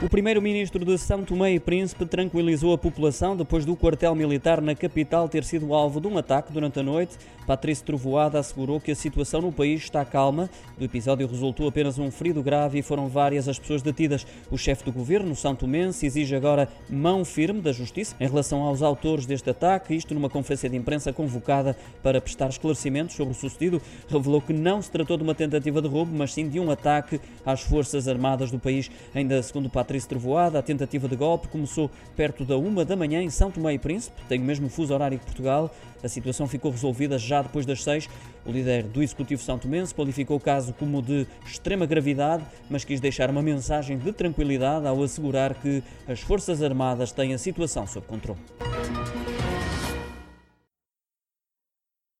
O primeiro-ministro de São Tomé e Príncipe tranquilizou a população depois do quartel militar na capital ter sido alvo de um ataque durante a noite. Patrício Trovoada assegurou que a situação no país está calma. Do episódio resultou apenas um ferido grave e foram várias as pessoas detidas. O chefe do governo, São Tomense, exige agora mão firme da justiça em relação aos autores deste ataque. Isto numa conferência de imprensa convocada para prestar esclarecimentos sobre o sucedido. Revelou que não se tratou de uma tentativa de roubo, mas sim de um ataque às Forças Armadas do país. Ainda segundo Patrício Trevoada. A tentativa de golpe começou perto da uma da manhã em São Tomé e Príncipe, tem o mesmo fuso horário que Portugal. A situação ficou resolvida já depois das seis. O líder do Executivo São Tomense qualificou o caso como de extrema gravidade, mas quis deixar uma mensagem de tranquilidade ao assegurar que as Forças Armadas têm a situação sob controle.